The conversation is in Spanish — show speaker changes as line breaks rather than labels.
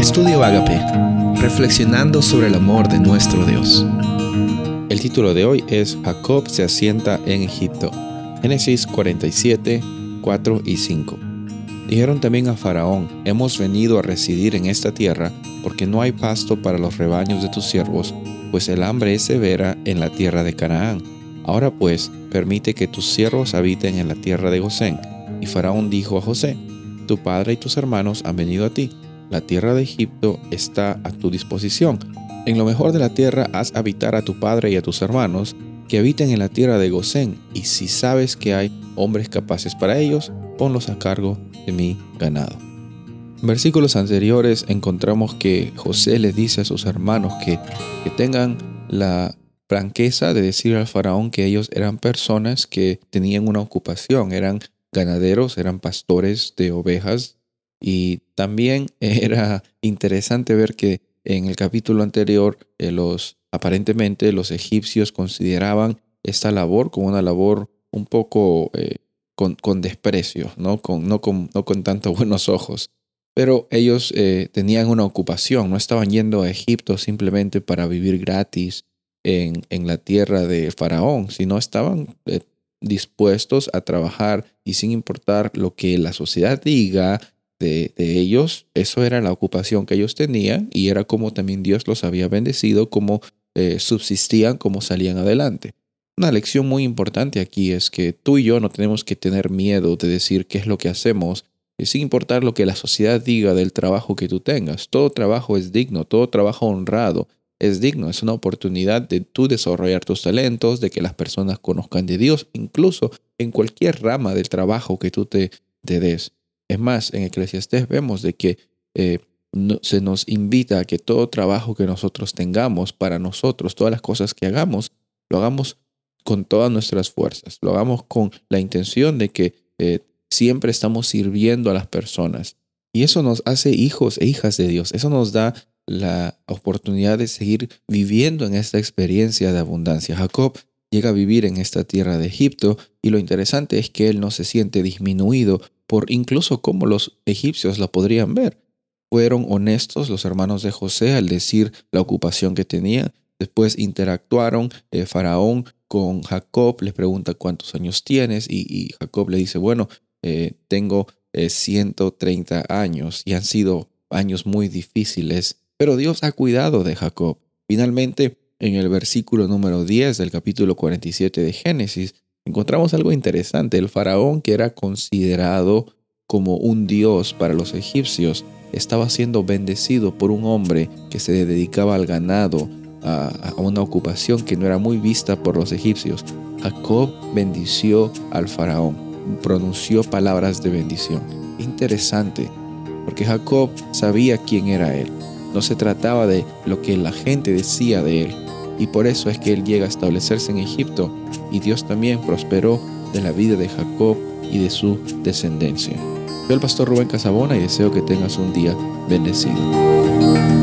Estudio Agape, reflexionando sobre el amor de nuestro Dios.
El título de hoy es Jacob se asienta en Egipto. Génesis 47, 4 y 5. Dijeron también a Faraón, hemos venido a residir en esta tierra porque no hay pasto para los rebaños de tus siervos, pues el hambre es severa en la tierra de Canaán. Ahora pues, permite que tus siervos habiten en la tierra de Gosén. Y Faraón dijo a José, tu padre y tus hermanos han venido a ti la tierra de Egipto está a tu disposición. En lo mejor de la tierra haz habitar a tu padre y a tus hermanos, que habiten en la tierra de Gosén, y si sabes que hay hombres capaces para ellos, ponlos a cargo de mi ganado. En versículos anteriores encontramos que José le dice a sus hermanos que, que tengan la franqueza de decir al faraón que ellos eran personas que tenían una ocupación, eran ganaderos, eran pastores de ovejas y también era interesante ver que en el capítulo anterior eh, los aparentemente los egipcios consideraban esta labor como una labor un poco eh, con, desprecio, ¿no? Con, no, con, no con tantos buenos ojos. Pero ellos eh, tenían una ocupación, no estaban yendo a Egipto simplemente para vivir gratis en, en la tierra de Faraón, sino estaban dispuestos a trabajar y sin importar lo que la sociedad diga, de, ellos, eso era la ocupación que ellos tenían y era como también Dios los había bendecido, como eh, subsistían, como salían adelante. Una lección muy importante aquí es que tú y yo no tenemos que tener miedo de decir qué es lo que hacemos, eh, sin importar lo que la sociedad diga del trabajo que tú tengas. Todo trabajo es digno, todo trabajo honrado es digno, es una oportunidad de tú desarrollar tus talentos, de que las personas conozcan de Dios, incluso en cualquier rama del trabajo que tú te, te des. Es más, en Eclesiastés vemos de que eh, se nos invita a que todo trabajo que nosotros tengamos para nosotros, todas las cosas que hagamos, lo hagamos con todas nuestras fuerzas, lo hagamos con la intención de que eh, siempre estamos sirviendo a las personas. Y eso nos hace hijos e hijas de Dios. Eso nos da la oportunidad de seguir viviendo en esta experiencia de abundancia. Jacob llega a vivir en esta tierra de Egipto y lo interesante es que él no se siente disminuido por incluso cómo los egipcios la podrían ver. Fueron honestos los hermanos de José al decir la ocupación que tenían. Después interactuaron eh, Faraón con Jacob, le pregunta cuántos años tienes y, Jacob le dice, bueno, eh, tengo 130 eh, años y han sido años muy difíciles, pero Dios ha cuidado de Jacob. Finalmente, en el versículo número 10 del capítulo 47 de Génesis, encontramos algo interesante. El faraón, que era considerado como un dios para los egipcios, estaba siendo bendecido por un hombre que se dedicaba al ganado, a, una ocupación que no era muy vista por los egipcios. Jacob bendició al faraón, pronunció palabras de bendición. Interesante, porque Jacob sabía quién era él. No se trataba de lo que la gente decía de él, y por eso es que él llega a establecerse en Egipto y Dios también prosperó de la vida de Jacob y de su descendencia. Soy el pastor Rubén Casabona y deseo que tengas un día bendecido.